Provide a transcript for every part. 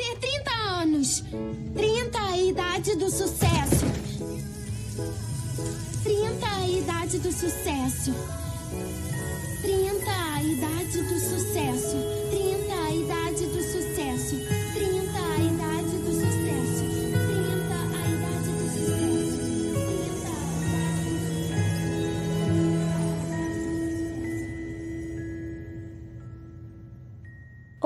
ter 30 anos. 30 é a idade do sucesso. 30 é a idade do sucesso. 30 é a idade do sucesso.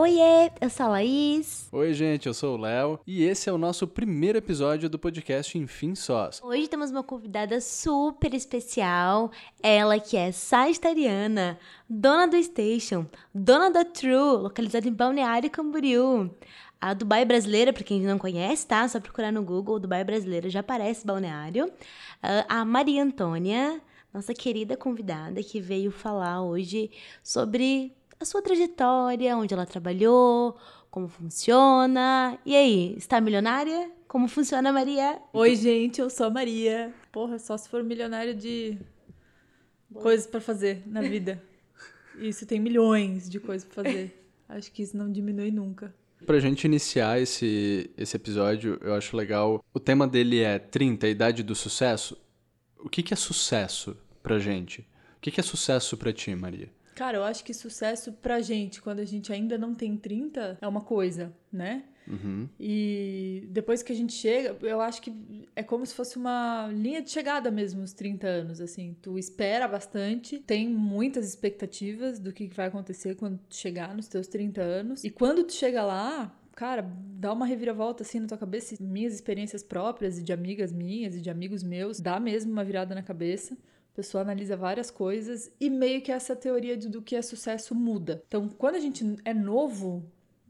Oiê, eu sou a Laís. Oi, gente, eu sou o Léo e esse é o nosso primeiro episódio do podcast Enfim Sós. Hoje temos uma convidada super especial, ela que é sagitariana, dona do Station, dona da True, localizada em Balneário Camboriú. A Dubai brasileira, para quem não conhece, tá? Só procurar no Google, Dubai brasileira, já aparece Balneário. Ah, A Maria Antônia, nossa querida convidada que veio falar hoje sobre a sua trajetória, onde ela trabalhou, como funciona. E aí, está milionária? Como funciona, Maria? Oi, gente, eu sou a Maria. Porra, só se for milionário de coisas pra fazer na vida. Isso tem milhões de coisas pra fazer. Acho que isso não diminui nunca. Pra gente iniciar esse, esse episódio, eu acho legal. O tema dele é 30, a idade do sucesso. O que, que é sucesso pra gente? O que, que é sucesso pra ti, Maria? Cara, eu acho que sucesso pra gente, quando a gente ainda não tem 30, é uma coisa, né? Uhum. E depois que a gente chega, eu acho que é como se fosse uma linha de chegada mesmo, os 30 anos, assim. Tu espera bastante, tem muitas expectativas do que vai acontecer quando tu chegar nos teus 30 anos. E quando tu chega lá, cara, dá uma reviravolta assim na tua cabeça. Minhas experiências próprias e de amigas minhas e de amigos meus, dá mesmo uma virada na cabeça. A pessoa analisa várias coisas e meio que essa teoria do que é sucesso muda. Então, quando a gente é novo,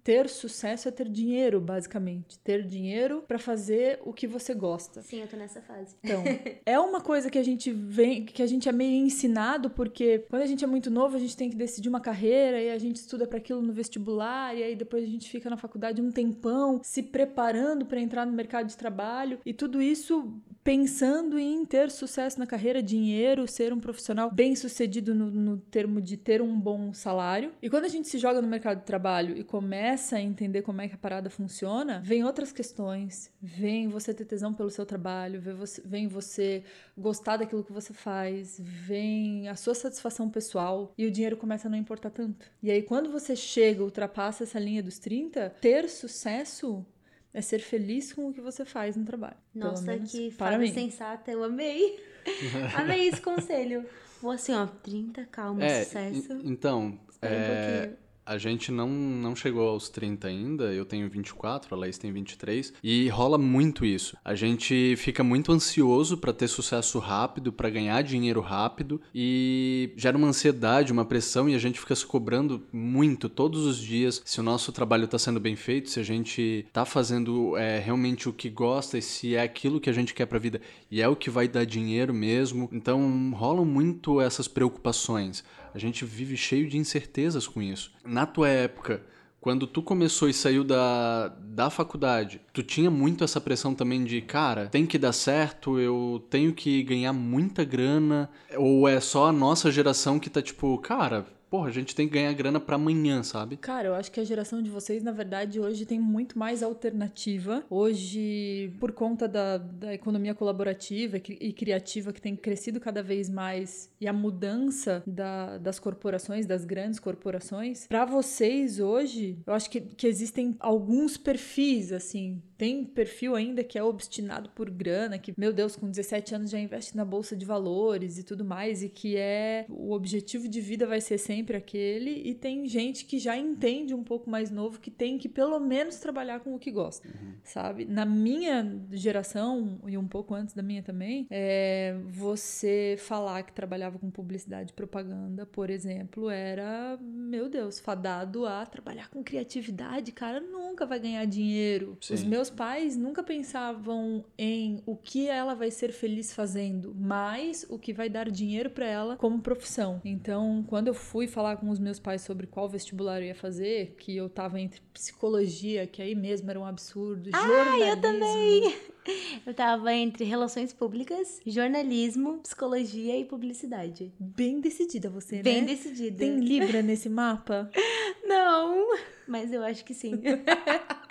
ter sucesso é ter dinheiro, basicamente. Ter dinheiro pra fazer o que você gosta. Sim, eu tô nessa fase. Então, é uma coisa que a gente vem, que a gente é meio ensinado, porque quando a gente é muito novo, a gente tem que decidir uma carreira e a gente estuda para aquilo no vestibular, e aí depois a gente fica na faculdade um tempão se preparando para entrar no mercado de trabalho, e tudo isso pensando em ter sucesso na carreira, dinheiro, ser um profissional bem-sucedido no, no termo de ter um bom salário. E quando a gente se joga no mercado de trabalho e começa a entender como é que a parada funciona, vem outras questões, vem você ter tesão pelo seu trabalho, vem você, vem você gostar daquilo que você faz, vem a sua satisfação pessoal e o dinheiro começa a não importar tanto. E aí quando você chega, ultrapassa essa linha dos 30, ter sucesso é ser feliz com o que você faz no trabalho. Nossa, que para fala sensata, eu amei. amei esse conselho. Vou assim, ó, 30, calma, é, sucesso. en- então, Espera um é, pouquinho. A gente não, não chegou aos 30 ainda, eu tenho 24, a Laís tem 23, e rola muito isso. A gente fica muito ansioso pra ter sucesso rápido, pra ganhar dinheiro rápido, e gera uma ansiedade, uma pressão, e a gente fica se cobrando muito todos os dias se o nosso trabalho tá sendo bem feito, se a gente tá fazendo é, realmente o que gosta e se é aquilo que a gente quer pra vida e é o que vai dar dinheiro mesmo. Então rolam muito essas preocupações. A gente vive cheio de incertezas com isso. Na tua época, quando tu começou e saiu da, da faculdade, tu tinha muito essa pressão também de, cara, tem que dar certo, eu tenho que ganhar muita grana, ou é só a nossa geração que tá tipo, cara, porra, a gente tem que ganhar grana pra amanhã, sabe? Cara, eu acho que a geração de vocês, na verdade, hoje tem muito mais alternativa. Hoje, por conta da, da economia colaborativa e e criativa que tem crescido cada vez mais e a mudança da- das corporações, das grandes corporações, para vocês hoje, eu acho que, que existem alguns perfis, assim. Tem perfil ainda que é obstinado por grana, que, meu Deus, com 17 anos já investe na bolsa de valores e tudo mais, e que é o objetivo de vida vai ser sempre aquele. E tem gente que já entende um pouco mais novo que tem que pelo menos trabalhar com o que gosta, sabe? Na minha geração, e um pouco antes da minha também, é, você falar que trabalhava com publicidade e propaganda, por exemplo, era, meu Deus, fadado a trabalhar com criatividade, cara, nunca vai ganhar dinheiro. Os Sim. meus pais nunca pensavam em o que ela vai ser feliz fazendo, mas o que vai dar dinheiro pra ela como profissão. Então, quando eu fui falar com os meus pais sobre qual vestibular eu ia fazer, que eu tava entre psicologia, que aí mesmo era um absurdo, jornalismo. eu também! Eu tava entre relações públicas, jornalismo, psicologia e publicidade. Bem decidida você, Bem né? decidida. Tem Libra nesse mapa? Não, mas eu acho que sim.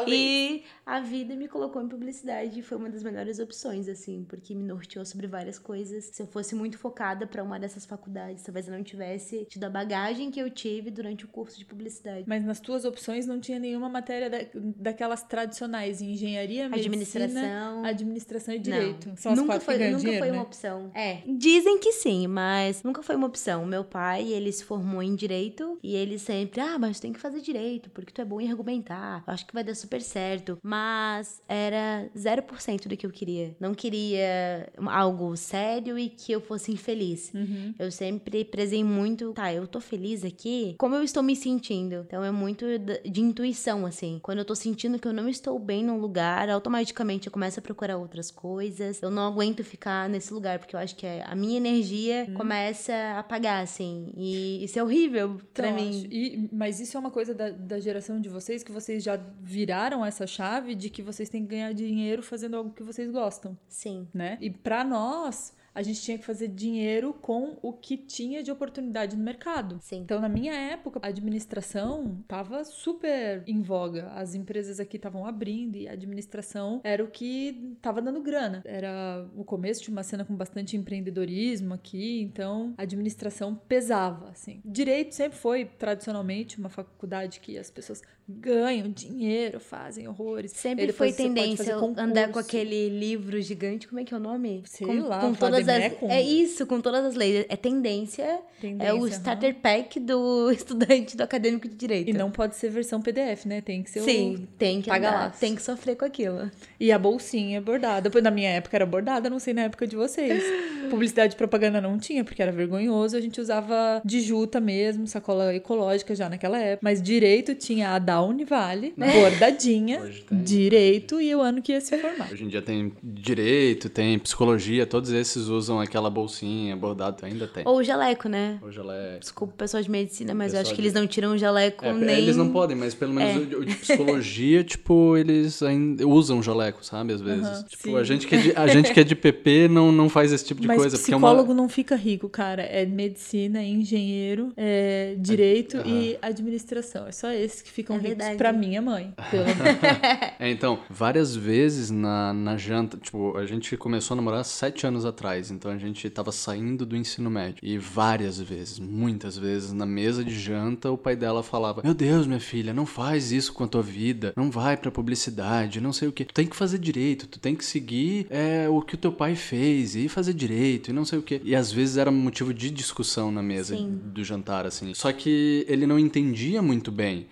Talvez. E a vida me colocou em publicidade e foi uma das melhores opções, assim, porque me norteou sobre várias coisas. Se eu fosse muito focada pra uma dessas faculdades, talvez eu não tivesse tido a bagagem que eu tive durante o curso de publicidade. Mas nas tuas opções não tinha nenhuma matéria da- daquelas tradicionais, engenharia, medicina, Administração. administração e Não. direito. São as nunca quatro foi, nunca dinheiro, foi né? uma opção. É. Dizem que sim, mas nunca foi uma opção. Meu pai, ele se formou em direito e ele sempre, ah, mas tem que fazer direito, porque tu é bom em argumentar. Eu acho que vai dar super certo. Mas era 0% do que eu queria. Não queria algo sério e que eu fosse infeliz. Uhum. Eu sempre prezei muito, tá, eu tô feliz aqui, como eu estou me sentindo. Então é muito de intuição, assim. Quando eu tô sentindo que eu não estou bem num lugar, automaticamente eu começo a procurar outras coisas. Eu não aguento ficar nesse lugar, porque eu acho que é- a minha energia começa a apagar, assim. E isso é horrível pra Então, mim. acho- e- mas isso é uma coisa da, da geração de vocês, que vocês já viraram essa chave de que vocês têm que ganhar dinheiro fazendo algo que vocês gostam, Sim. né? E pra nós, a gente tinha que fazer dinheiro com o que tinha de oportunidade no mercado. Sim. Então, na minha época, a administração tava super em voga. As empresas aqui estavam abrindo e a administração era o que tava dando grana. Era o começo de uma cena com bastante empreendedorismo aqui, então a administração pesava, assim. Direito sempre foi, tradicionalmente, uma faculdade que as pessoas ganham dinheiro, fazem horrores. Sempre foi tendência andar com aquele livro gigante, como é que é o nome? Sei com, lá, com todas as Vademecum. É isso, com todas as leis. É tendência, é Tendência, o aham. starter pack do estudante do acadêmico de direito. E não pode ser versão PDF, né? Tem que ser o Sim, tem que andar, lá. tem que sofrer com aquilo. E a bolsinha bordada. Depois, na minha época era bordada, não sei na época de vocês. Publicidade e propaganda não tinha, porque era vergonhoso. A gente usava de juta mesmo, sacola ecológica já naquela época. Mas direito tinha a da Univale, bordadinha, Hoje tem. direito e o ano que ia se formar. Hoje em dia tem direito, tem psicologia, todos esses usam aquela bolsinha bordada, ainda tem. Ou o jaleco, né? Ela é. Desculpa, pessoal de medicina, mas eu acho que de- eles não tiram o jaleco É, nem... Eles não podem, mas pelo menos É. o, o de psicologia, tipo, eles ainda usam jaleco, sabe? Às vezes. Tipo, sim. a gente, que é de, a gente que é de PP não, não faz esse tipo de Mas coisa. Porque é psicólogo uma... não fica rico, cara. É medicina, é engenheiro, é direito e administração. É só esses que ficam É ricos verdade. pra minha mãe. Pelo É, então, várias vezes na, na janta, tipo, a gente começou a namorar sete anos atrás, então a gente tava saindo do ensino médio. E várias vezes, muitas vezes, na mesa de janta, o pai dela falava: Meu Deus, minha filha, não faz isso com a tua vida, não vai pra publicidade, não sei o que. Tu tem que fazer direito, tu tem que seguir é, o que o teu pai fez e fazer direito e não sei o que. E às vezes era motivo de discussão na mesa Sim. do jantar, assim. Só que ele não entendia muito bem,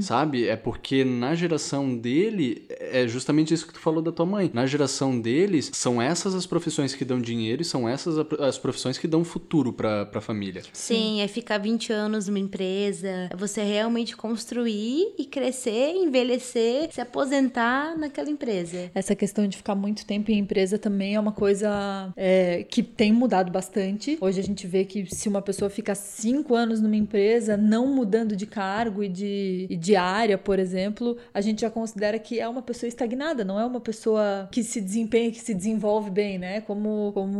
sabe? É porque na geração dele, é justamente isso que tu falou da tua mãe. Na geração deles, são essas as profissões que dão dinheiro e são essas a- as profissões que dão futuro pra, pra família. Sim, é ficar 20 anos numa empresa, é você realmente construir e crescer, envelhecer, se aposentar naquela empresa. Essa questão de ficar muito tempo em empresa também é uma coisa é, que tem mudado bastante. Hoje a gente vê que se uma pessoa fica cinco anos numa empresa, não mudando de cargo e de, e de área, por exemplo, a gente já considera que é uma pessoa estagnada, não é uma pessoa que se desempenha, que se desenvolve bem, né? Como, como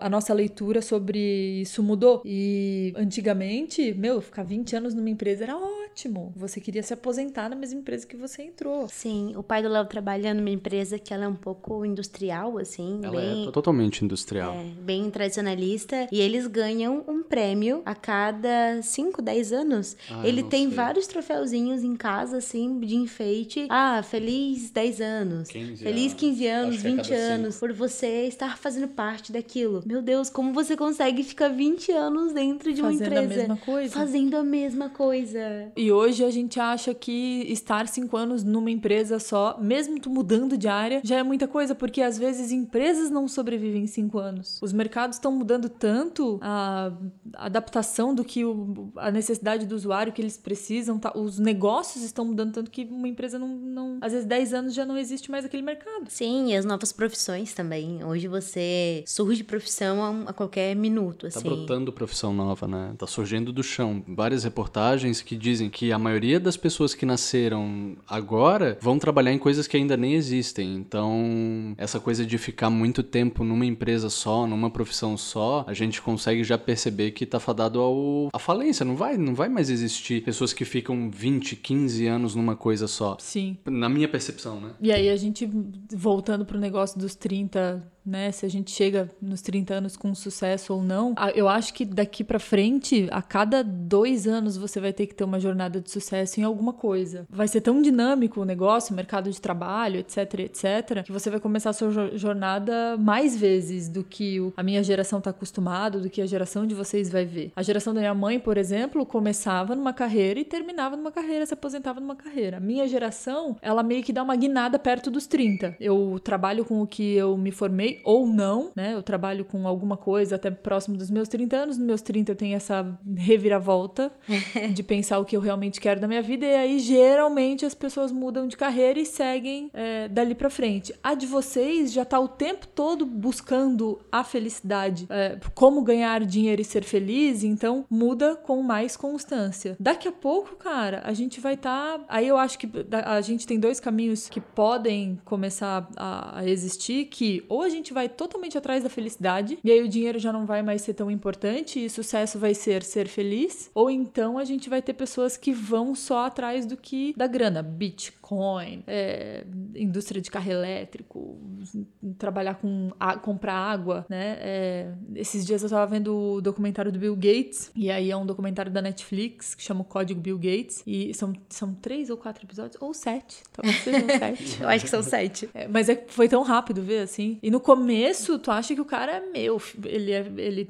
a nossa leitura sobre isso mudou. E antigamente, meu, ficar 20 anos numa empresa era ótimo. Você queria se aposentar na mesma empresa que você entrou. Sim, o pai do Léo trabalha numa empresa que ela é um pouco industrial, assim, Ela bem... é totalmente industrial. É, bem tradicionalista. E eles ganham um prêmio a cada 5, 10 anos. Ah, Ele tem sei. vários troféuzinhos em casa, assim, de enfeite. Ah, feliz 10 anos. 15 feliz anos. 15 anos, Acho que é 20 cinco. anos. Por você estar fazendo parte daquilo. Meu Deus, como você consegue ficar 20 anos dentro de uma Fazendo empresa? a mesma coisa. Fazendo a mesma coisa. E hoje a gente acha que estar cinco anos numa empresa só, mesmo tu mudando de área, já é muita coisa, porque às vezes empresas não sobrevivem em cinco anos. Os mercados estão mudando tanto a adaptação do que o- a necessidade do usuário que eles precisam, tá? os negócios estão mudando tanto que uma empresa não, não. Às vezes 10 anos já não existe mais aquele mercado. Sim, e as novas profissões também. Hoje você surge profissão a, a qualquer minuto, assim. Tá brotando profissão nova, né? Tá surgindo do chão. Várias reportagens que dizem que a maioria das pessoas que nasceram agora vão trabalhar em coisas que ainda nem existem. Então, essa coisa de ficar muito tempo numa empresa só, numa profissão só, a gente consegue já perceber que tá fadado ao à falência, não vai, não vai mais existir pessoas que ficam 20, 15 anos numa coisa só. Sim. Na minha percepção, né? E aí a gente, voltando pro negócio dos 30, né? Se a gente chega nos 30 anos com sucesso ou não, eu acho que daqui para frente, a cada dois anos, você vai ter que ter uma jornada de sucesso em alguma coisa. Vai ser tão dinâmico o negócio, o mercado de trabalho, etc, etc, que você vai começar a sua jornada mais vezes do que a minha geração tá acostumado, do que a geração de vocês vai ver. A geração da minha mãe, por exemplo, começava numa carreira e terminava numa carreira, se aposentava numa carreira. A minha geração, ela meio que dá uma guinada perto dos 30. Eu trabalho com o que eu me formei ou não, né? Eu trabalho com alguma coisa até próximo dos meus 30 anos. Nos meus 30 eu tenho essa reviravolta de pensar o que eu realmente quero da minha vida. E aí, geralmente, as pessoas mudam de carreira e seguem é, dali pra frente. A de vocês já tá o tempo todo buscando a felicidade, é, como ganhar dinheiro e ser feliz, então muda com mais constância. Daqui a pouco, cara, a gente vai estar. Tá... Aí eu acho que a gente tem dois caminhos que podem começar a, a existir, que ou a gente gente vai totalmente atrás da felicidade, e aí o dinheiro já não vai mais ser tão importante, e sucesso vai ser ser feliz, ou então a gente vai ter pessoas que vão só atrás do que da grana, Bitcoin, é, indústria de carro elétrico, trabalhar com a, comprar água, né? É, esses dias eu tava vendo o documentário do Bill Gates, e aí é um documentário da Netflix que chama o Código Bill Gates, e são, são três ou quatro episódios, ou sete, talvez sejam sete. eu acho que são sete. É, mas é, foi tão rápido ver, assim. E no começo começo, tu acha que o cara é meu, ele, é, ele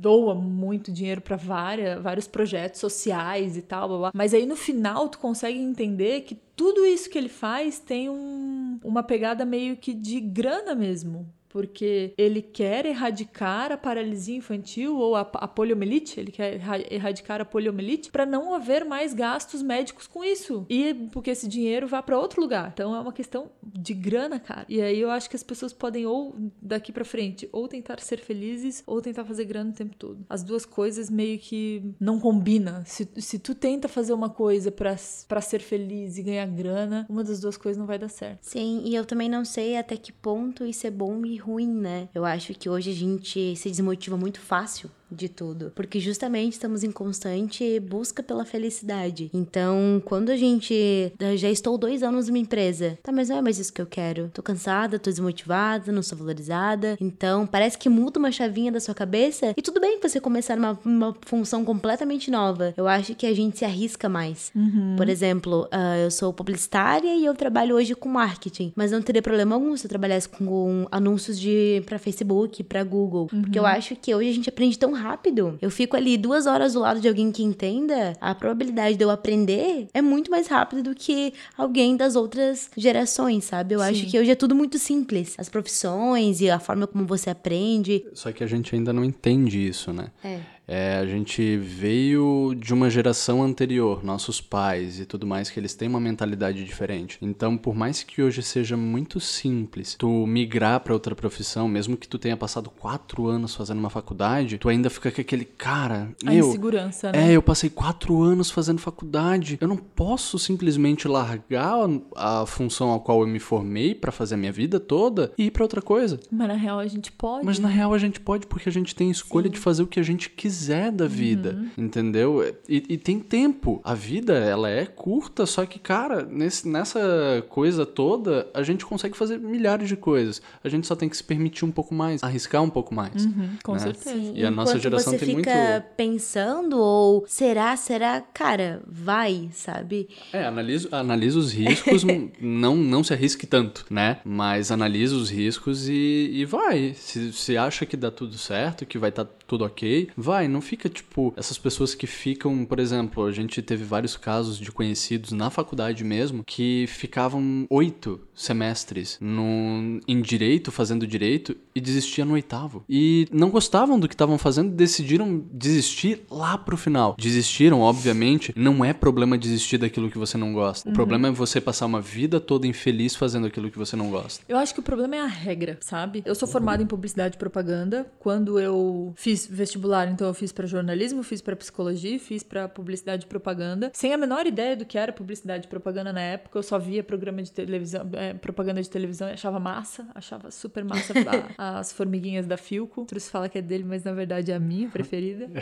doa muito dinheiro para vários projetos sociais e tal, blá, blá. mas aí no final tu consegue entender que tudo isso que ele faz tem um, uma pegada meio que de grana mesmo porque ele quer erradicar a paralisia infantil ou a, a poliomielite, ele quer erradicar a poliomielite para não haver mais gastos médicos com isso e porque esse dinheiro vá para outro lugar. Então é uma questão de grana, cara. E aí eu acho que as pessoas podem ou daqui para frente ou tentar ser felizes ou tentar fazer grana o tempo todo. As duas coisas meio que não combinam. Se, se tu tenta fazer uma coisa para ser feliz e ganhar grana, uma das duas coisas não vai dar certo. Sim, e eu também não sei até que ponto isso é bom e ruim, né? Eu acho que hoje a gente se desmotiva muito fácil de tudo, porque justamente estamos em constante busca pela felicidade. Então, quando a gente já estou dois anos numa empresa, tá, mas não é mais isso que eu quero. Tô cansada, tô desmotivada, não sou valorizada. Então, parece que muda uma chavinha da sua cabeça e tudo bem você começar uma, uma função completamente nova. Eu acho que a gente se arrisca mais. Uhum. Por exemplo, uh, eu sou publicitária e eu trabalho hoje com marketing, mas não teria problema algum se eu trabalhasse com anúncios de para Facebook, para Google, uhum. porque eu acho que hoje a gente aprende tão rápido. Eu fico ali duas horas do lado de alguém que entenda, a probabilidade de eu aprender é muito mais rápida do que alguém das outras gerações, sabe? Eu Sim. acho que hoje é tudo muito simples. As profissões e a forma como você aprende. Só que a gente ainda não entende isso, né? É. É, a gente veio de uma geração anterior, nossos pais e tudo mais, que eles têm uma mentalidade diferente. Então, por mais que hoje seja muito simples tu migrar para outra profissão, mesmo que tu tenha passado quatro anos fazendo uma faculdade, tu ainda fica com aquele cara. A meu, insegurança, né? É, eu passei quatro anos fazendo faculdade. Eu não posso simplesmente largar a função a qual eu me formei para fazer a minha vida toda e ir para outra coisa. Mas na real a gente pode. Mas na real a gente pode porque a gente tem escolha Sim. de fazer o que a gente quiser quiser da vida, uhum. entendeu? E, e, tem tempo. A vida, ela é curta, só que, cara, nesse, nessa coisa toda, a gente consegue fazer milhares de coisas. A gente só tem que se permitir um pouco mais, arriscar um pouco mais. Uhum, com né? certeza. Sim. E a nossa geração você tem fica muito... pensando ou será, será? Cara, vai, sabe? É, analisa, analisa os riscos, não, não se arrisque tanto, né? Mas analisa os riscos e, e vai. Se, se acha que dá tudo certo, que vai estar tá tudo ok, vai não fica tipo essas pessoas que ficam, por exemplo, a gente teve vários casos de conhecidos na faculdade mesmo que ficavam oito semestres no, em direito, fazendo direito, e desistiam no oitavo. E não gostavam do que estavam fazendo, decidiram desistir lá pro final. Desistiram, obviamente, não é problema desistir daquilo que você não gosta. O problema é você passar uma vida toda infeliz fazendo aquilo que você não gosta. Eu acho que o problema é a regra, sabe? Eu sou formada em publicidade e propaganda. Quando eu fiz vestibular, então eu fiz para jornalismo, fiz para psicologia, fiz para publicidade e propaganda, sem a menor ideia do que era publicidade e propaganda na época. Eu só via programa de televisão, é, propaganda de televisão e achava massa, achava super massa a- as formiguinhas da Filco. Outros falam que é dele, mas na verdade é a minha preferida.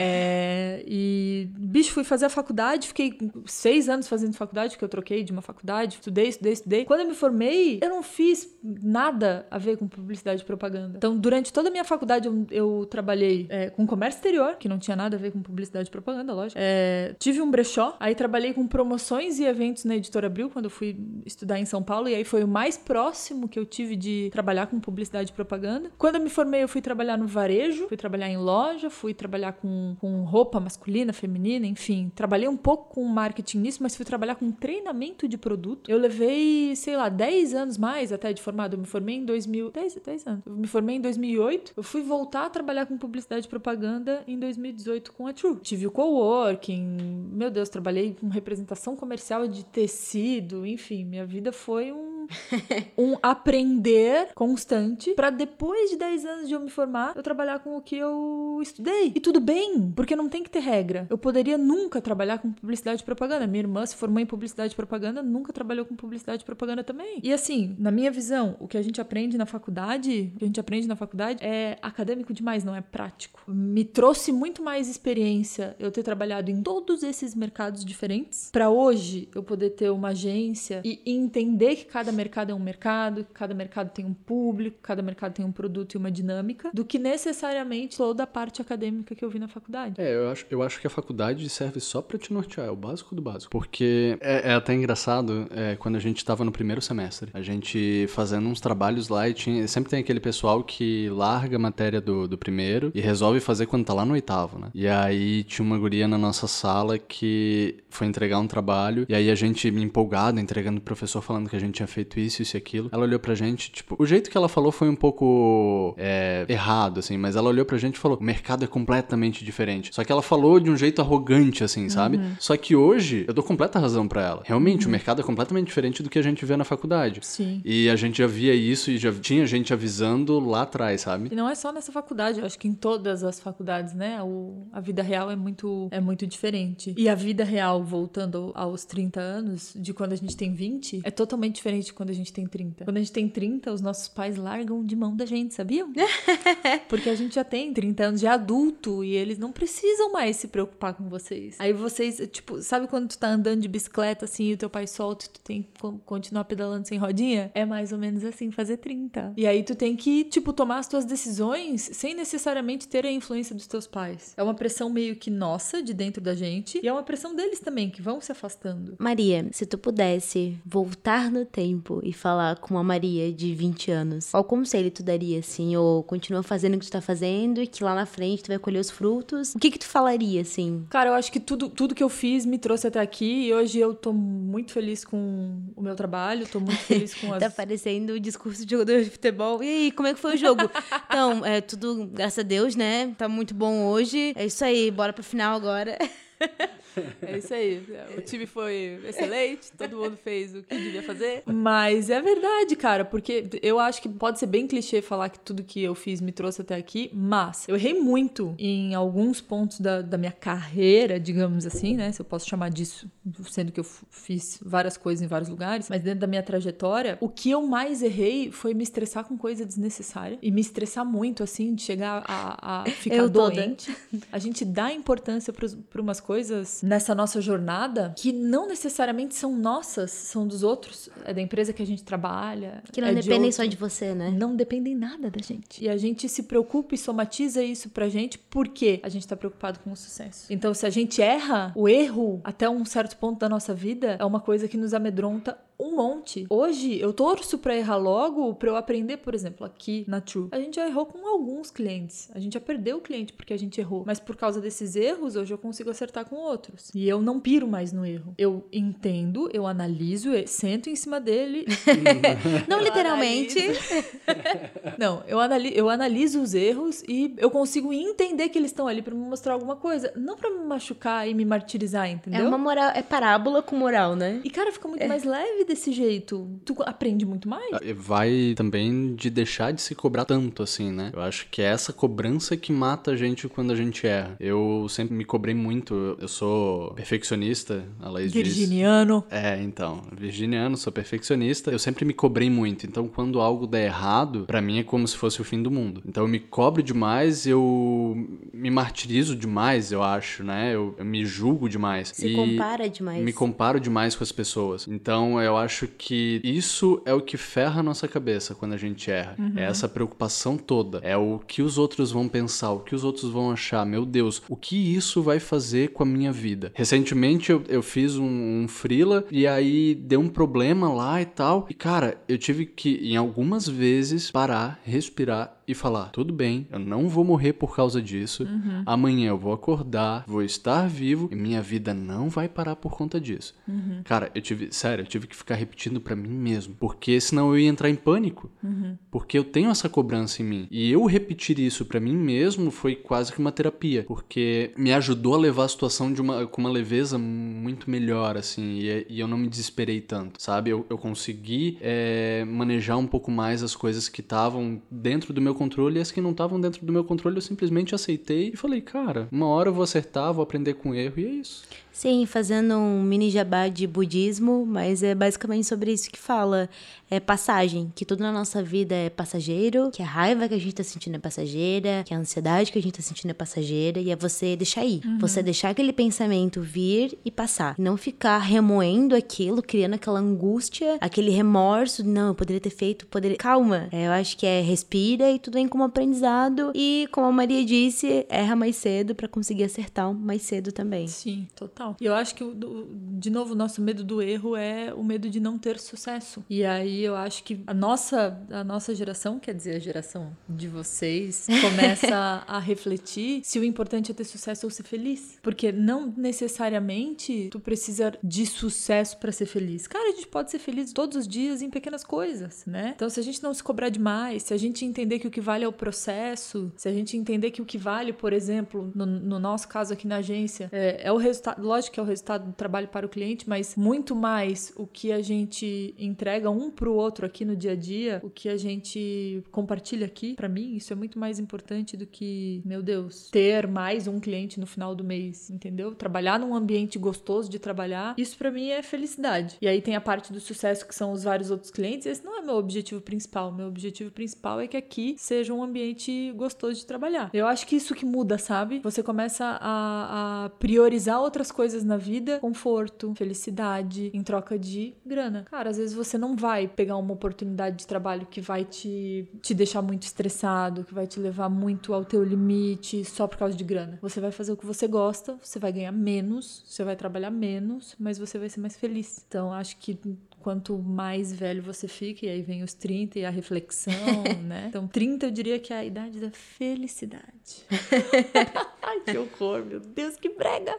É, e, bicho, fui fazer a faculdade, fiquei seis anos fazendo faculdade, porque eu troquei de uma faculdade, estudei, estudei, estudei. Quando eu me formei, eu não fiz nada a ver com publicidade e propaganda. Então, durante toda a minha faculdade, eu, eu trabalhei é, com comércio exterior, que não tinha nada a ver com publicidade e propaganda, lógico. É, tive um brechó, aí trabalhei com promoções e eventos na Editora Abril, quando eu fui estudar em São Paulo, e aí foi o mais próximo que eu tive de trabalhar com publicidade e propaganda. Quando eu me formei, eu fui trabalhar no varejo, fui trabalhar em loja, fui trabalhar com, com roupa masculina, feminina, enfim. Trabalhei um pouco com marketing nisso, mas fui trabalhar com treinamento de produto. Eu levei, sei lá, 10 anos mais até de formado. Eu me formei em 2000. 10, 10 anos. Eu me formei em 2008. Eu fui voltar a trabalhar com publicidade e propaganda em 2018 com a True. Tive o coworking. Meu Deus, trabalhei com representação comercial de tecido. Enfim, minha vida foi um um aprender constante pra depois de 10 anos de eu me formar, eu trabalhar com o que eu estudei. E tudo bem, porque não tem que ter regra. Eu poderia nunca trabalhar com publicidade e propaganda. Minha irmã se formou em publicidade e propaganda, nunca trabalhou com publicidade e propaganda também. E assim, na minha visão, o que a gente aprende na faculdade, o que a gente aprende na faculdade é acadêmico demais, não é prático. Me trouxe muito mais experiência eu ter trabalhado em todos esses mercados diferentes Pra hoje eu poder ter uma agência e entender que cada mercado é um mercado, cada mercado tem um público, cada mercado tem um produto e uma dinâmica, do que necessariamente toda a parte acadêmica que eu vi na faculdade. É, eu acho, eu acho que a faculdade serve só pra te nortear, é o básico do básico. Porque é, é até engraçado é, quando a gente tava no primeiro semestre, a gente fazendo uns trabalhos lá e tinha, sempre tem aquele pessoal que larga a matéria do, do primeiro e resolve fazer quando tá lá no oitavo, né? E aí tinha uma guria na nossa sala que foi entregar um trabalho e aí a gente empolgado, entregando o professor falando que a gente tinha feito isso, isso e aquilo. Ela olhou pra gente, tipo, o jeito que ela falou foi um pouco é, errado, assim, mas ela olhou pra gente e falou: o mercado é completamente diferente. Só que ela falou de um jeito arrogante, assim, sabe? Só que hoje eu dou completa razão pra ela. Realmente, o mercado é completamente diferente do que a gente vê na faculdade. Sim. E a gente já via isso e já tinha gente avisando lá atrás, sabe? E não é só nessa faculdade, eu acho que em todas as faculdades, né? O, a vida real é muito, é muito diferente. E a vida real, voltando aos 30 anos, de quando a gente tem 20, é totalmente diferente quando a gente tem 30. Quando a gente tem 30, os nossos pais largam de mão da gente, sabiam? Porque a gente já tem 30 anos de adulto e eles não precisam mais se preocupar com vocês. Aí vocês, tipo, sabe quando tu tá andando de bicicleta assim e o teu pai solta e tu tem que con- continuar pedalando sem rodinha? É mais ou menos assim, fazer 30. E aí tu tem que, tipo, tomar as tuas decisões sem necessariamente ter a influência dos teus pais. É uma pressão meio que nossa, de dentro da gente, e é uma pressão deles também, que vão se afastando. Maria, se tu pudesse voltar no tempo e falar com a Maria de 20 anos, qual conselho tu daria, assim? Ou continua fazendo o que tu tá fazendo e que lá na frente tu vai colher os frutos? O que que tu falaria, assim? Cara, eu acho que tudo, tudo que eu fiz me trouxe até aqui e hoje eu tô muito feliz com o meu trabalho, tô muito feliz com as. Tá parecendo o discurso de jogador de futebol. E aí, como é que foi o jogo? então, é tudo, graças a Deus, né? Tá muito bom hoje. É isso aí, bora pro final agora. É isso aí. O time foi excelente, todo mundo fez o que devia fazer. Mas é verdade, cara, porque eu acho que pode ser bem clichê falar que tudo que eu fiz me trouxe até aqui, mas eu errei muito em alguns pontos da, da minha carreira, digamos assim, né? Se eu posso chamar disso, sendo que eu fiz várias coisas em vários lugares, mas dentro da minha trajetória, o que eu mais errei foi me estressar com coisa desnecessária e me estressar muito, assim, de chegar a, a ficar Eu toda. doente. A gente dá importância para umas coisas nessa nossa jornada que não necessariamente são nossas, são dos outros, é da empresa que a gente trabalha. Que não é de dependem outro. só de você, né? Não dependem nada da gente. E a gente se preocupa e somatiza isso pra gente porque a gente tá preocupado com o sucesso. Então, se a gente erra, o erro até um certo ponto da nossa vida é uma coisa que nos amedronta um monte. Hoje eu torço pra errar logo, pra eu aprender, por exemplo, aqui na True. A gente já errou com alguns clientes. A gente já perdeu o cliente porque a gente errou. Mas por causa desses erros, hoje eu consigo acertar com outros. E eu não piro mais no erro. Eu entendo, eu analiso, eu sento em cima dele. Não literalmente. Não, eu, anali eu analiso os erros e eu consigo entender que eles estão ali pra me mostrar alguma coisa. Não pra me machucar e me martirizar, entendeu? É uma moral, é parábola com moral, né? E, cara, fica muito mais leve desse jeito. Tu aprende muito mais. Vai também de deixar de se cobrar tanto, assim, né? Eu acho que é essa cobrança que mata a gente quando a gente erra. Eu sempre me cobrei muito. Eu sou perfeccionista, a Laís diz. Virginiano. É, então, virginiano, sou perfeccionista. Eu sempre me cobrei muito. Então, quando algo der errado, pra mim é como se fosse o fim do mundo. Então, eu me cobro demais, eu me martirizo demais, eu acho, né? Eu, eu me julgo demais. Se E compara demais. Me comparo demais com as pessoas. Então, eu acho que isso é o que ferra a nossa cabeça quando a gente erra. É essa preocupação toda. É o que os outros vão pensar, o que os outros vão achar. Meu Deus, o que isso vai fazer com a minha vida? Recentemente, eu, eu fiz um, um freela e aí deu um problema lá e tal. E, cara, eu tive que, em algumas vezes, parar, respirar e falar: tudo bem, eu não vou morrer por causa disso. Amanhã eu vou acordar, vou estar vivo e minha vida não vai parar por conta disso. Cara, eu tive, sério, eu tive que ficar repetindo pra mim mesmo, porque senão eu ia entrar em pânico. Porque eu tenho essa cobrança em mim. E eu repetir isso pra mim mesmo foi quase que uma terapia, porque me ajudou a levar a situação de uma, com uma leveza muito melhor, assim, e, e eu não me desesperei tanto, sabe? Eu, eu consegui é, manejar um pouco mais as coisas que estavam dentro do meu controle e as que não estavam dentro do meu controle eu simplesmente aceitei e falei, cara, uma hora eu vou acertar, vou aprender com erro e é isso. Sim, fazendo um mini jabá de budismo, mas é basicamente sobre isso que fala. É passagem, que tudo na nossa vida é passageiro, que a raiva que a gente tá sentindo é passageira, que a ansiedade que a gente tá sentindo é passageira, e é você deixar ir. Você deixar aquele pensamento vir e passar. Não ficar remoendo aquilo, criando aquela angústia, aquele remorso. Não, eu poderia ter feito, poderia. Calma. É, eu acho que é respira e tudo vem como aprendizado. E como a Maria disse, erra mais cedo pra conseguir acertar mais cedo também. Sim, total. E eu acho que, de novo, o nosso medo do erro é o medo de não ter sucesso. E aí eu acho que a nossa, a nossa geração, quer dizer, a geração de vocês, começa a refletir se o importante é ter sucesso ou ser feliz. Porque não necessariamente tu precisa de sucesso pra ser feliz. Cara, a gente pode ser feliz todos os dias em pequenas coisas, né? Então, se a gente não se cobrar demais, se a gente entender que o que vale é o processo, se a gente entender que o que vale, por exemplo, no, no nosso caso aqui na agência, é, é o resultado, lógico que é o resultado do trabalho para o cliente, mas muito mais o que a gente entrega um pro outro aqui no dia a dia, o que a gente compartilha aqui, pra mim, isso é muito mais importante do que, meu Deus, ter mais um cliente no final do mês, entendeu? Trabalhar num ambiente gostoso de trabalhar, isso pra mim é felicidade. E aí tem a parte do sucesso que são os vários outros clientes, esse não é meu objetivo principal. Meu objetivo principal é que aqui seja um ambiente gostoso de trabalhar. Eu acho que isso que muda, sabe? Você começa a, a priorizar outras coisas na vida, conforto, felicidade, em troca de grana. Cara, às vezes você não vai pegar uma oportunidade de trabalho que vai te, te deixar muito estressado, que vai te levar muito ao teu limite só por causa de grana. Você vai fazer o que você gosta, você vai ganhar menos, você vai trabalhar menos, mas você vai ser mais feliz. Então, acho que quanto mais velho você fica, e aí vem os 30 e a reflexão, né? Então, 30 eu diria que é a idade da felicidade. Ai, que horror, meu Deus, que brega!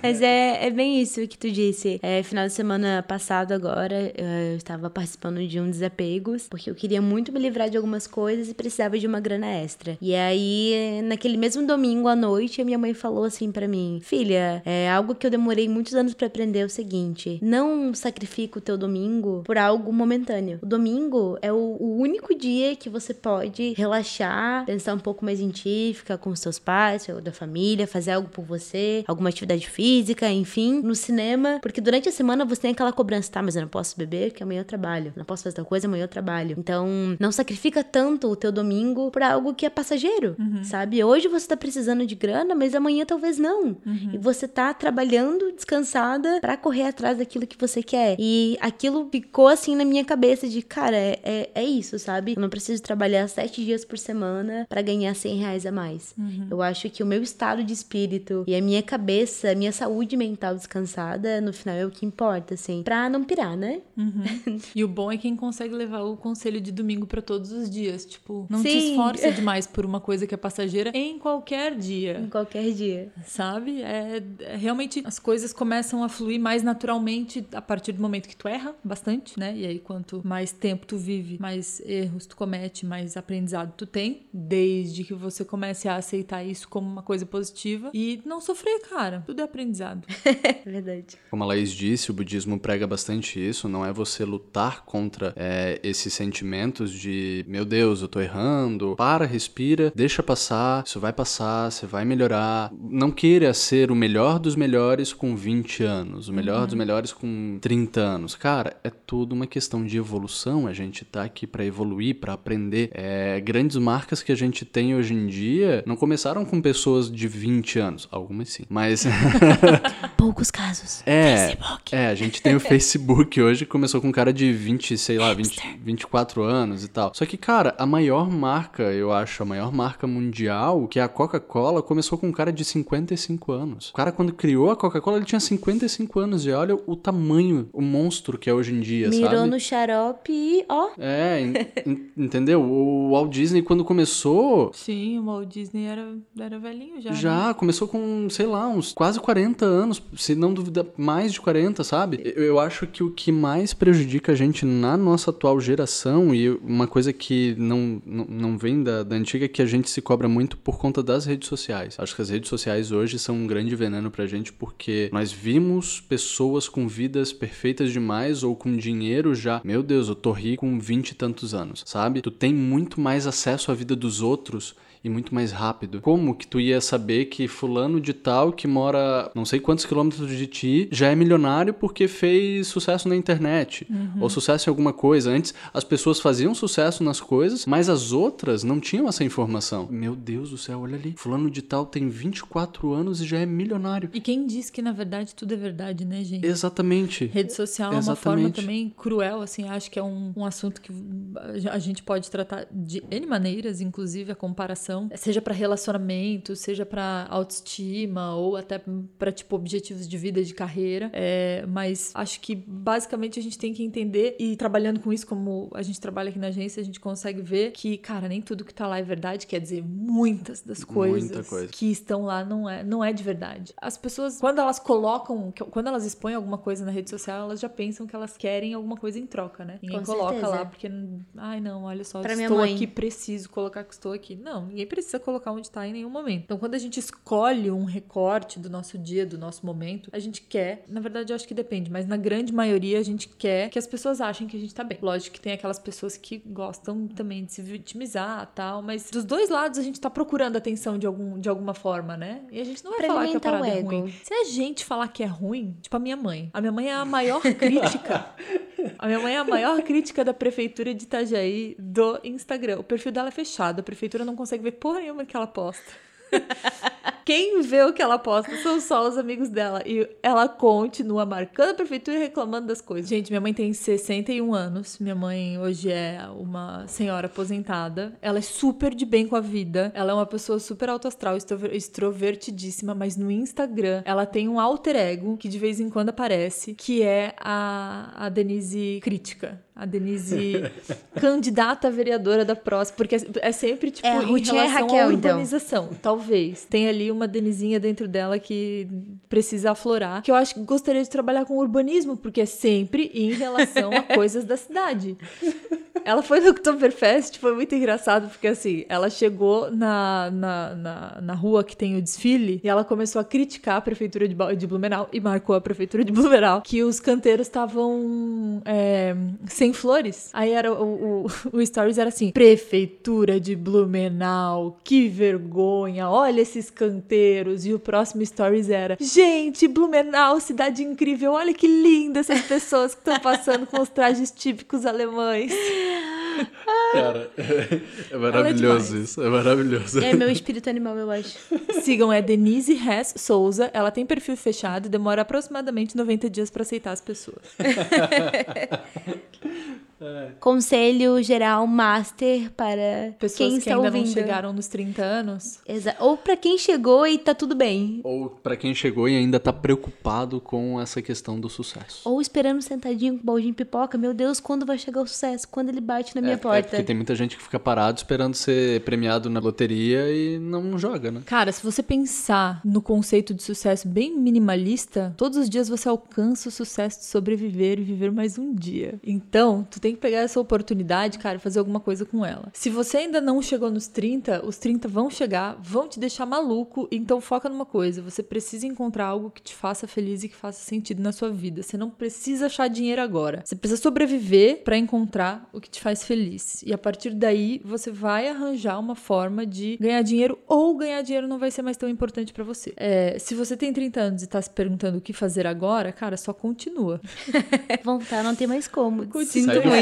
Mas é, é bem isso que tu disse. É, final de semana passado agora, eu estava participando de um desapegos, porque eu queria muito me livrar de algumas coisas e precisava de uma grana extra. E aí, naquele mesmo domingo à noite, a minha mãe falou assim pra mim: Filha, é algo que eu demorei muitos anos pra aprender é o seguinte: não sacrifica o teu domingo por algo momentâneo. O domingo é o, o único dia que você pode relaxar, pensar um pouco mais em ti, ficar com os seus pais, ou da família, fazer algo por você, alguma atividade física, enfim, no cinema, porque durante a semana você tem aquela cobrança, tá, mas eu não posso beber, que amanhã eu trabalho. Não posso fazer tal coisa, amanhã eu trabalho. Então, não sacrifica tanto o teu domingo por algo que é passageiro, sabe? Hoje você tá precisando de grana, mas amanhã talvez não. E você tá trabalhando descansada pra correr atrás daquilo que você quer. E aquilo ficou assim na minha cabeça de, cara, é, é, é isso, sabe? Eu não preciso trabalhar sete dias por semana pra ganhar 100 reais a mais. Eu acho que o meu estado de espírito e a minha cabeça minha saúde mental descansada, no final, é o que importa, assim. Pra não pirar, né? E o bom é quem consegue levar o conselho de domingo pra todos os dias. Tipo, não te Sim. esforça demais por uma coisa que é passageira em qualquer dia. Em qualquer dia. Sabe? É, é realmente as coisas começam a fluir mais naturalmente a partir do momento que tu erra bastante, né? E aí, quanto mais tempo tu vive, mais erros tu comete, mais aprendizado tu tem, desde que você comece a aceitar isso como uma coisa positiva e não sofrer, cara. Tudo é aprendizado. É verdade. Como a Laís disse, o budismo prega bastante isso. Não é você lutar contra é, esses sentimentos de meu Deus, eu tô errando. Para, respira, deixa passar, isso vai passar, você vai melhorar. Não queira ser o melhor dos melhores com 20 anos, o melhor dos melhores com 30 anos. Cara, é tudo uma questão de evolução. A gente tá aqui pra evoluir, pra aprender. É, grandes marcas que a gente tem hoje em dia não começaram com pessoas de 20 anos. Algumas sim. Mas. Poucos casos. É, é, a gente tem o Facebook hoje, que começou com um cara de 20, sei lá, 20, 24 anos e tal. Só que, cara, a maior marca, eu acho, a maior marca mundial, que é a Coca-Cola, começou com um cara de 55 anos. O cara, quando criou a Coca-Cola, ele tinha 55 anos. E olha o tamanho, o monstro que é hoje em dia, Mirou sabe? no xarope e, ó, É, en- en- entendeu? O Walt Disney, quando começou, Sim, o Walt Disney era, era velhinho já. né? Já, começou com, sei lá, uns quase 40 anos, se não duvida, mais de 40, sabe? Eu, eu acho que o que mais prejudica a gente na nossa atual geração, e uma coisa que não, não, não vem da, da antiga, é que a gente se cobra muito por conta das redes sociais. Acho que as redes sociais hoje são um grande veneno pra gente, porque nós vimos pessoas com vidas perfeitas demais ou com dinheiro já. Meu Deus, eu tô rico com 20 e tantos anos, sabe? Tu tem muito mais acesso à vida dos outros e muito mais rápido. Como que tu ia saber que fulano de tal que mora não sei quantos quilômetros de ti já é milionário porque fez sucesso na internet ou sucesso em alguma coisa? Antes as pessoas faziam sucesso nas coisas, mas as outras não tinham essa informação. Meu Deus do céu, olha ali. Fulano de tal tem 24 anos e já é milionário. E quem diz que na verdade tudo é verdade, né, gente? Exatamente. Rede social é uma forma Exatamente. também cruel, assim, acho que é um, um assunto que a gente pode tratar de N maneiras, inclusive a comparação, seja pra relacionamento, seja pra autoestima ou até pra tipo objetivos de vida, de carreira. É, mas acho que basicamente a gente tem que entender e trabalhando com isso, como a gente trabalha aqui na agência, a gente consegue ver que, cara, nem tudo que tá lá é verdade, quer dizer, muitas das coisas Muita coisa. que estão lá não é, não é de verdade. As pessoas, quando elas colocam, quando elas expõem alguma coisa na rede social, elas já pensam que elas querem alguma coisa em troca, né? Ninguém Com coloca certeza. lá porque, ai não, olha só, Pra estou aqui, preciso colocar que estou aqui. Não, ninguém precisa colocar onde tá em nenhum momento. Então, quando a gente escolhe um recorte do nosso dia, do nosso momento, a gente quer, na verdade eu acho que depende, mas na grande maioria a gente quer que as pessoas achem que a gente tá bem. Lógico que tem aquelas pessoas que gostam também de se vitimizar tal, mas dos dois lados a gente tá procurando atenção de, algum, de alguma forma, né? E a gente não vai Pra falar que a parada é ruim. Se a gente falar que é ruim, tipo a minha mãe. A minha mãe é a maior crítica. A minha mãe é a maior crítica da prefeitura de Itajaí do Instagram. O perfil dela é fechado, a prefeitura não consegue ver porra nenhuma que ela posta. Quem vê o que ela posta são só os amigos dela. E ela continua marcando a prefeitura e reclamando das coisas. Gente, minha mãe tem 61 anos. Minha mãe hoje é uma senhora aposentada. Ela é super de bem com a vida. Ela é uma pessoa super alto astral, extrover- extrovertidíssima. Mas no Instagram, ela tem um alter ego que de vez em quando aparece, que é a, a Denise Crítica. A Denise candidata a vereadora da próxima. Porque é, é sempre, tipo, É a em Ruth a relação Raquel, à então. urbanização. Talvez. Tem ali uma Denizinha dentro dela que precisa aflorar. Que eu acho que gostaria de trabalhar com urbanismo, porque é sempre em relação a coisas da cidade. Ela foi no Oktoberfest, foi muito engraçado, porque assim, ela chegou na, na, na, na rua que tem o desfile e ela começou a criticar a prefeitura de, de Blumenau e marcou a prefeitura de Blumenau que os canteiros estavam é, sem flores. Aí era o, o, o stories era assim: Prefeitura de Blumenau, que vergonha, olha esses canteiros. E o próximo stories era: Gente, Blumenau, cidade incrível, olha que linda essas pessoas que estão passando com os trajes típicos alemães. Cara, é maravilhoso demais. isso, é maravilhoso. É meu espírito animal, eu acho. Sigam, é Denise Hess Souza. Ela tem perfil fechado e demora aproximadamente 90 dias pra aceitar as pessoas. Conselho geral master para Pessoas quem que está ainda ouvindo. não chegaram nos 30 anos. Exa- Ou pra quem chegou e tá tudo bem. Ou pra quem chegou e ainda tá preocupado com essa questão do sucesso. Ou esperando sentadinho com o baldinho de pipoca. Meu Deus, quando vai chegar o sucesso? Quando ele bate na minha é, porta? É porque tem muita gente que fica parado esperando ser premiado na loteria e não joga, né? Cara, se você pensar no conceito de sucesso bem minimalista, todos os dias você alcança o sucesso de sobreviver e viver mais um dia. Então, tu tem que pegar essa oportunidade, cara, e fazer alguma coisa com ela. Se você ainda não chegou nos 30, os 30 vão chegar, vão te deixar maluco, então foca numa coisa, você precisa encontrar algo que te faça feliz e que faça sentido na sua vida. Você não precisa achar dinheiro agora. Você precisa sobreviver pra encontrar o que te faz feliz. E a partir daí, você vai arranjar uma forma de ganhar dinheiro ou ganhar dinheiro não vai ser mais tão importante pra você. É, se você tem 30 anos e tá se perguntando o que fazer agora, cara, só continua. Voltar não tem mais como. Continua. Sinto muito.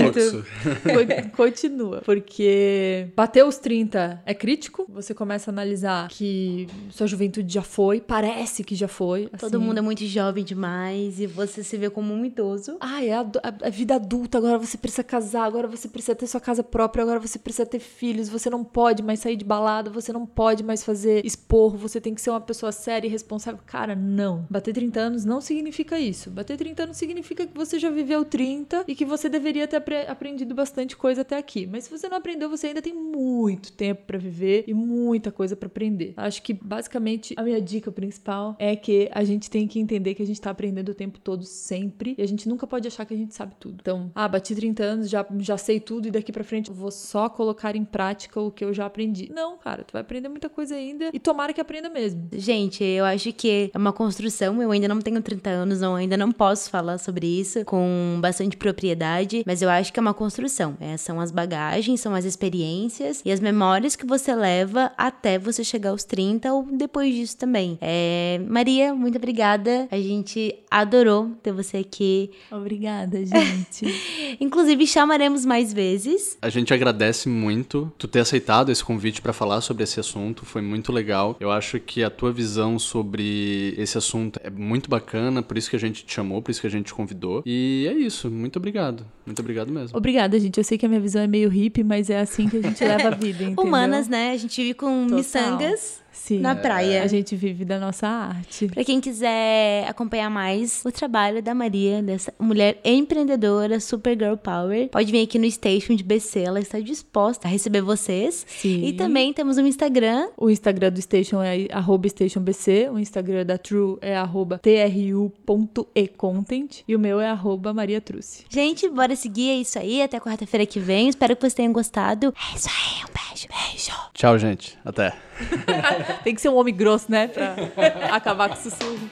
Continua. Porque bater os 30 é crítico. Você começa a analisar que sua juventude já foi, parece que já foi. Todo assim. mundo é muito jovem demais e você se vê como um idoso. Ah, é a, a- a vida adulta, agora você precisa casar, agora você precisa ter sua casa própria, agora você precisa ter filhos, você não pode mais sair de balada, você não pode mais fazer esporro, você tem que ser uma pessoa séria e responsável. Cara, não. Bater 30 anos não significa isso. Bater 30 anos significa que você já viveu 30 e que você deveria ter aprendido bastante coisa até aqui. Mas se você não aprendeu, você ainda tem muito tempo pra viver e muita coisa pra aprender. Acho que basicamente a minha dica principal é que a gente tem que entender que a gente tá aprendendo o tempo todo sempre e a gente nunca pode achar que a gente sabe tudo. Então, ah, bati 30 anos, já, já sei tudo e daqui pra frente eu vou só colocar em prática o que eu já aprendi. Não, cara, tu vai aprender muita coisa ainda e tomara que aprenda mesmo. Gente, eu acho que é uma construção. Eu ainda não tenho 30 anos, não, ainda não posso falar sobre isso com bastante propriedade, mas eu acho que é uma construção. É, são as bagagens, são as experiências e as memórias que você leva até você chegar aos 30 ou depois disso também. É, Maria, muito obrigada. A gente adorou ter você aqui. Obrigada, gente. Inclusive, chamaremos mais vezes. A gente agradece muito tu ter aceitado esse convite pra falar sobre esse assunto, foi muito legal. Eu acho que a tua visão sobre esse assunto é muito bacana, por isso que a gente te chamou, por isso que a gente te convidou. E é isso, muito obrigado. Muito obrigado mesmo. Obrigada, gente. Eu sei que a minha visão é meio hippie, mas é assim que a gente leva a vida, entendeu? Humanas, né? A gente vive com Total. miçangas Sim. na praia. A gente vive da nossa arte. Pra quem quiser acompanhar mais o trabalho da Maria, dessa mulher empreendedora, super girl power, pode vir aqui no Station de BC, ela está disposta a receber vocês. Sim. E também temos um Instagram. O Instagram do Station é arroba StationBC, o Instagram da True é arroba tru.econtent e o meu é arroba Maria Truce. Gente, bora seguir, é isso aí, até quarta-feira que vem. Espero que vocês tenham gostado. É isso aí, um beijo, beijo. Tchau, gente. Até. Tem que ser um homem grosso, né? Pra acabar com o sussurro.